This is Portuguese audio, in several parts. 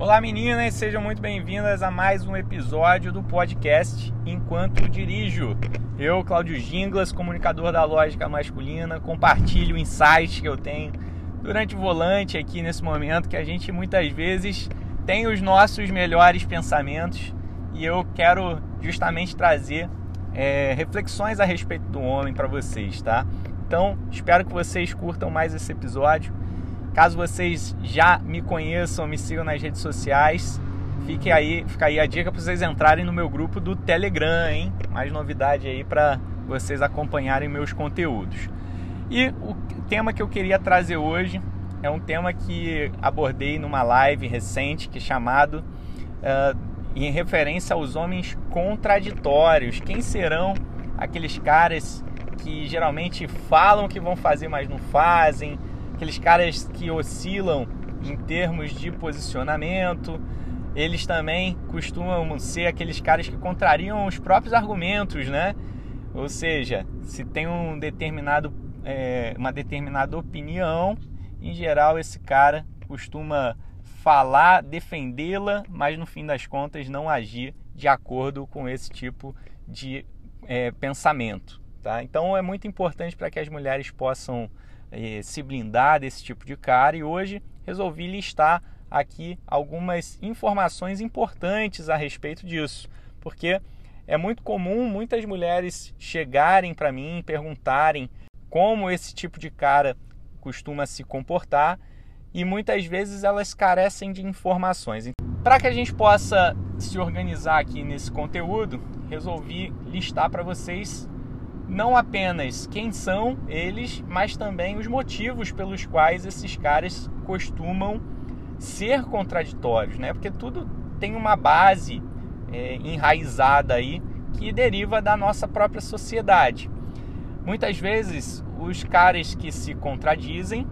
Olá meninas, sejam muito bem-vindas a mais um episódio do podcast Enquanto Dirijo. Eu, Cláudio Ginglas, comunicador da Lógica Masculina, compartilho insights que eu tenho durante o volante aqui nesse momento que a gente muitas vezes tem os nossos melhores pensamentos e eu quero justamente trazer é, reflexões a respeito do homem para vocês, tá? Então, espero que vocês curtam mais esse episódio Caso vocês já me conheçam, me sigam nas redes sociais, fique aí, fica aí a dica para vocês entrarem no meu grupo do Telegram, hein? Mais novidade aí para vocês acompanharem meus conteúdos. E o tema que eu queria trazer hoje é um tema que abordei numa live recente que é chamado uh, em referência aos homens contraditórios. Quem serão aqueles caras que geralmente falam que vão fazer, mas não fazem? Aqueles caras que oscilam em termos de posicionamento. Eles também costumam ser aqueles caras que contrariam os próprios argumentos, né? Ou seja, se tem um determinado, é, uma determinada opinião, em geral esse cara costuma falar, defendê-la, mas no fim das contas não agir de acordo com esse tipo de é, pensamento. Tá? Então é muito importante para que as mulheres possam eh, se blindar desse tipo de cara. E hoje resolvi listar aqui algumas informações importantes a respeito disso, porque é muito comum muitas mulheres chegarem para mim e perguntarem como esse tipo de cara costuma se comportar. E muitas vezes elas carecem de informações. Para que a gente possa se organizar aqui nesse conteúdo, resolvi listar para vocês não apenas quem são eles, mas também os motivos pelos quais esses caras costumam ser contraditórios, né? Porque tudo tem uma base é, enraizada aí que deriva da nossa própria sociedade. Muitas vezes os caras que se contradizem,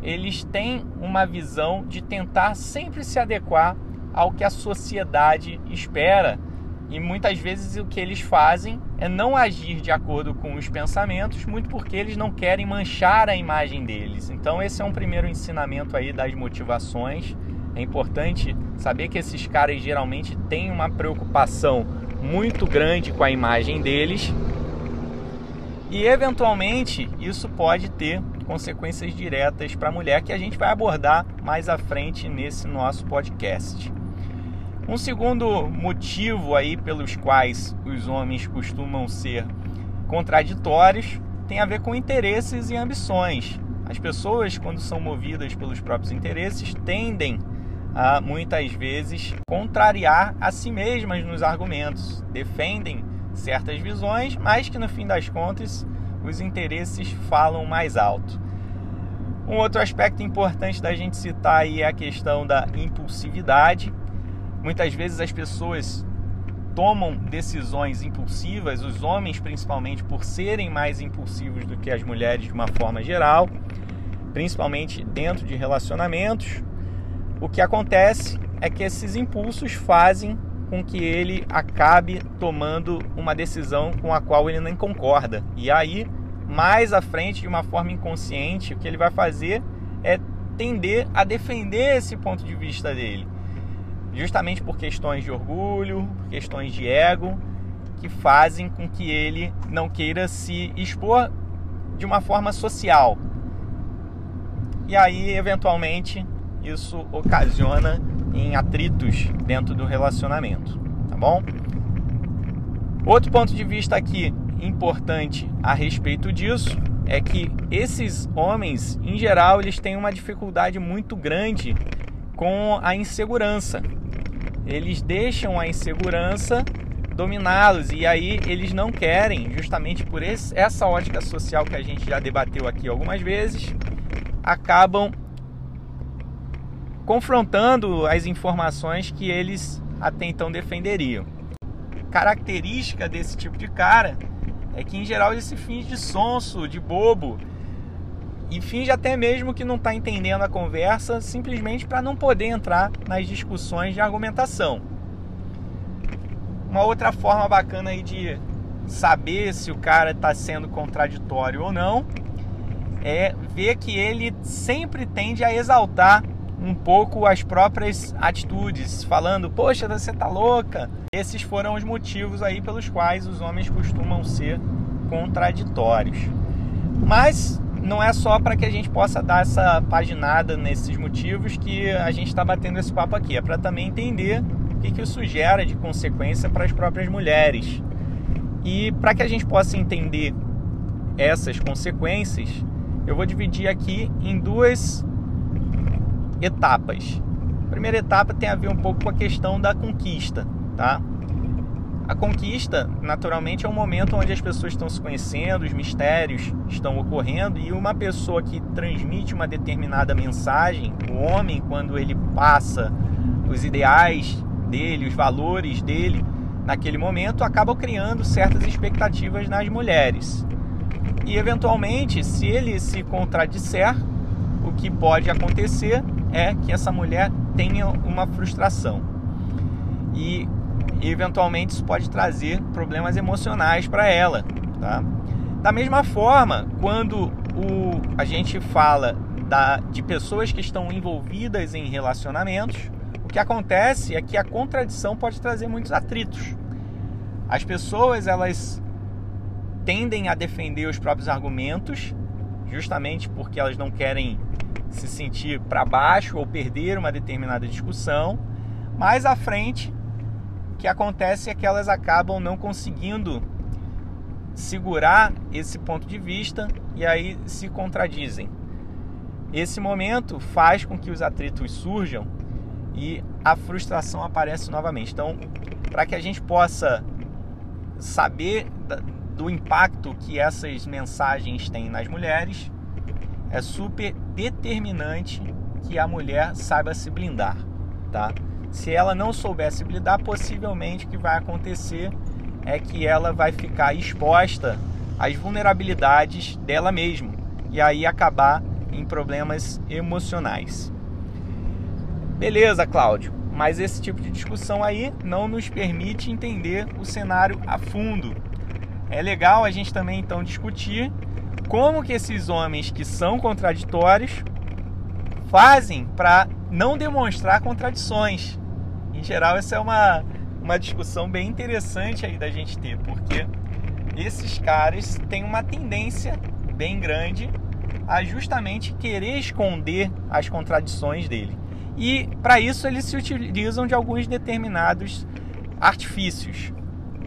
eles têm uma visão de tentar sempre se adequar ao que a sociedade espera e muitas vezes o que eles fazem é não agir de acordo com os pensamentos, muito porque eles não querem manchar a imagem deles. Então esse é um primeiro ensinamento aí das motivações. É importante saber que esses caras geralmente têm uma preocupação muito grande com a imagem deles. E eventualmente isso pode ter consequências diretas para a mulher que a gente vai abordar mais à frente nesse nosso podcast. Um segundo motivo aí pelos quais os homens costumam ser contraditórios tem a ver com interesses e ambições. As pessoas, quando são movidas pelos próprios interesses, tendem a muitas vezes contrariar a si mesmas nos argumentos, defendem certas visões, mas que no fim das contas os interesses falam mais alto. Um outro aspecto importante da gente citar aí é a questão da impulsividade Muitas vezes as pessoas tomam decisões impulsivas, os homens principalmente por serem mais impulsivos do que as mulheres de uma forma geral, principalmente dentro de relacionamentos. O que acontece é que esses impulsos fazem com que ele acabe tomando uma decisão com a qual ele nem concorda. E aí, mais à frente, de uma forma inconsciente, o que ele vai fazer é tender a defender esse ponto de vista dele justamente por questões de orgulho, questões de ego, que fazem com que ele não queira se expor de uma forma social. E aí, eventualmente, isso ocasiona em atritos dentro do relacionamento, tá bom? Outro ponto de vista aqui importante a respeito disso é que esses homens, em geral, eles têm uma dificuldade muito grande com a insegurança eles deixam a insegurança dominá-los e aí eles não querem, justamente por esse, essa ótica social que a gente já debateu aqui algumas vezes, acabam confrontando as informações que eles até então defenderiam. Característica desse tipo de cara é que em geral ele se finge de sonso, de bobo, e finge até mesmo que não está entendendo a conversa, simplesmente para não poder entrar nas discussões de argumentação. Uma outra forma bacana aí de saber se o cara está sendo contraditório ou não é ver que ele sempre tende a exaltar um pouco as próprias atitudes, falando: "Poxa, você tá louca". Esses foram os motivos aí pelos quais os homens costumam ser contraditórios. Mas não é só para que a gente possa dar essa paginada nesses motivos que a gente está batendo esse papo aqui, é para também entender o que, que isso gera de consequência para as próprias mulheres. E para que a gente possa entender essas consequências, eu vou dividir aqui em duas etapas. A primeira etapa tem a ver um pouco com a questão da conquista, tá? A conquista, naturalmente, é um momento onde as pessoas estão se conhecendo, os mistérios estão ocorrendo e uma pessoa que transmite uma determinada mensagem, o homem, quando ele passa os ideais dele, os valores dele naquele momento, acaba criando certas expectativas nas mulheres. E eventualmente, se ele se contradisser, o que pode acontecer é que essa mulher tenha uma frustração. E eventualmente isso pode trazer problemas emocionais para ela, tá? Da mesma forma, quando o, a gente fala da, de pessoas que estão envolvidas em relacionamentos, o que acontece é que a contradição pode trazer muitos atritos. As pessoas elas tendem a defender os próprios argumentos, justamente porque elas não querem se sentir para baixo ou perder uma determinada discussão. Mais à frente, que acontece é que elas acabam não conseguindo segurar esse ponto de vista e aí se contradizem. Esse momento faz com que os atritos surjam e a frustração aparece novamente. Então, para que a gente possa saber do impacto que essas mensagens têm nas mulheres, é super determinante que a mulher saiba se blindar, tá? Se ela não souber se blindar, possivelmente o que vai acontecer é que ela vai ficar exposta às vulnerabilidades dela mesma e aí acabar em problemas emocionais. Beleza, Cláudio, mas esse tipo de discussão aí não nos permite entender o cenário a fundo. É legal a gente também então discutir como que esses homens que são contraditórios fazem para não demonstrar contradições. Em geral, essa é uma, uma discussão bem interessante aí da gente ter, porque esses caras têm uma tendência bem grande a justamente querer esconder as contradições dele. E para isso eles se utilizam de alguns determinados artifícios.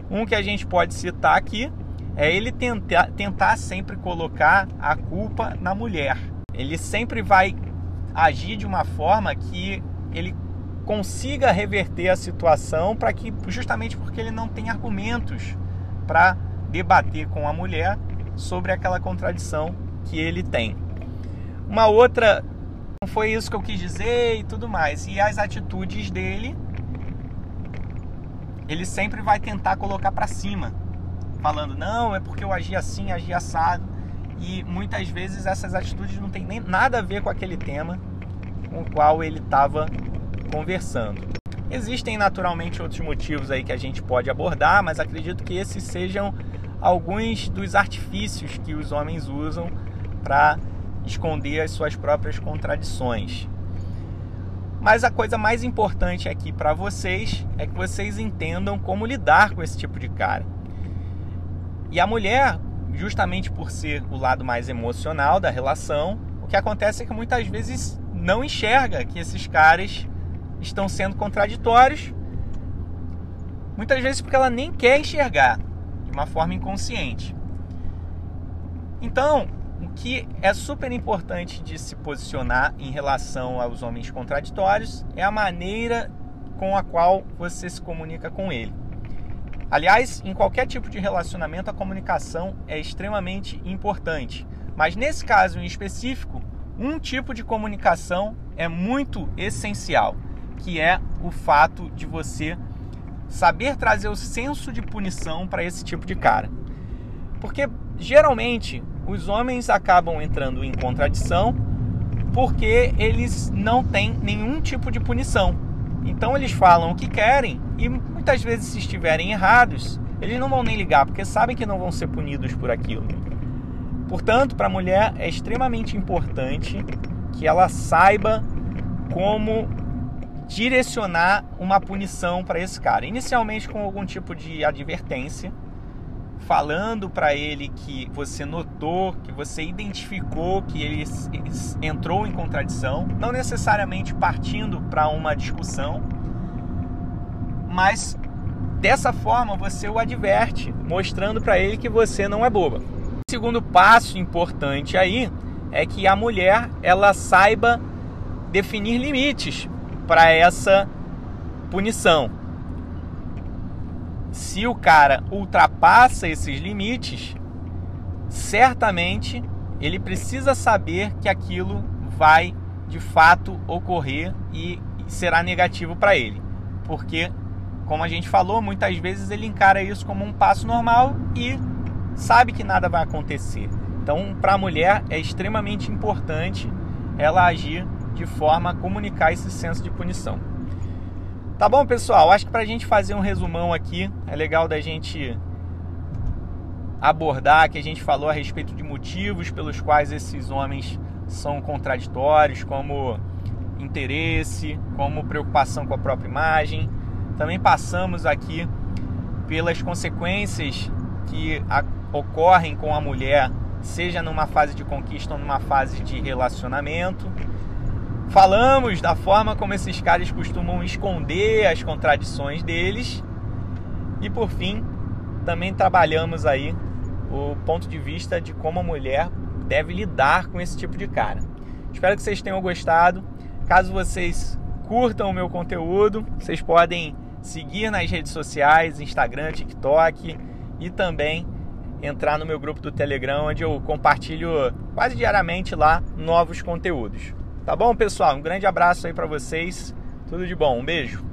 Um que a gente pode citar aqui é ele tentar, tentar sempre colocar a culpa na mulher. Ele sempre vai agir de uma forma que ele consiga reverter a situação para que justamente porque ele não tem argumentos para debater com a mulher sobre aquela contradição que ele tem. Uma outra não foi isso que eu quis dizer e tudo mais. E as atitudes dele ele sempre vai tentar colocar para cima falando, não, é porque eu agi assim, agi assado. E muitas vezes essas atitudes não têm nem nada a ver com aquele tema com o qual ele estava conversando. Existem naturalmente outros motivos aí que a gente pode abordar, mas acredito que esses sejam alguns dos artifícios que os homens usam para esconder as suas próprias contradições. Mas a coisa mais importante aqui para vocês é que vocês entendam como lidar com esse tipo de cara. E a mulher, justamente por ser o lado mais emocional da relação, o que acontece é que muitas vezes não enxerga que esses caras estão sendo contraditórios. Muitas vezes porque ela nem quer enxergar de uma forma inconsciente. Então, o que é super importante de se posicionar em relação aos homens contraditórios é a maneira com a qual você se comunica com ele. Aliás, em qualquer tipo de relacionamento, a comunicação é extremamente importante. Mas nesse caso em específico, um tipo de comunicação é muito essencial, que é o fato de você saber trazer o senso de punição para esse tipo de cara. Porque geralmente os homens acabam entrando em contradição porque eles não têm nenhum tipo de punição. Então eles falam o que querem e muitas vezes, se estiverem errados, eles não vão nem ligar porque sabem que não vão ser punidos por aquilo. Portanto, para a mulher é extremamente importante que ela saiba como direcionar uma punição para esse cara. Inicialmente com algum tipo de advertência, falando para ele que você notou, que você identificou que ele entrou em contradição, não necessariamente partindo para uma discussão, mas dessa forma você o adverte, mostrando para ele que você não é boba. O segundo passo importante aí é que a mulher ela saiba definir limites para essa punição. Se o cara ultrapassa esses limites, certamente ele precisa saber que aquilo vai de fato ocorrer e será negativo para ele. Porque, como a gente falou, muitas vezes ele encara isso como um passo normal e sabe que nada vai acontecer. Então, para a mulher é extremamente importante ela agir de forma a comunicar esse senso de punição. Tá bom, pessoal? Acho que para a gente fazer um resumão aqui, é legal da gente abordar que a gente falou a respeito de motivos pelos quais esses homens são contraditórios, como interesse, como preocupação com a própria imagem. Também passamos aqui pelas consequências que ocorrem com a mulher, seja numa fase de conquista ou numa fase de relacionamento. Falamos da forma como esses caras costumam esconder as contradições deles. E por fim, também trabalhamos aí o ponto de vista de como a mulher deve lidar com esse tipo de cara. Espero que vocês tenham gostado. Caso vocês curtam o meu conteúdo, vocês podem seguir nas redes sociais, Instagram, TikTok e também entrar no meu grupo do Telegram, onde eu compartilho quase diariamente lá novos conteúdos. Tá bom, pessoal? Um grande abraço aí para vocês. Tudo de bom. Um beijo.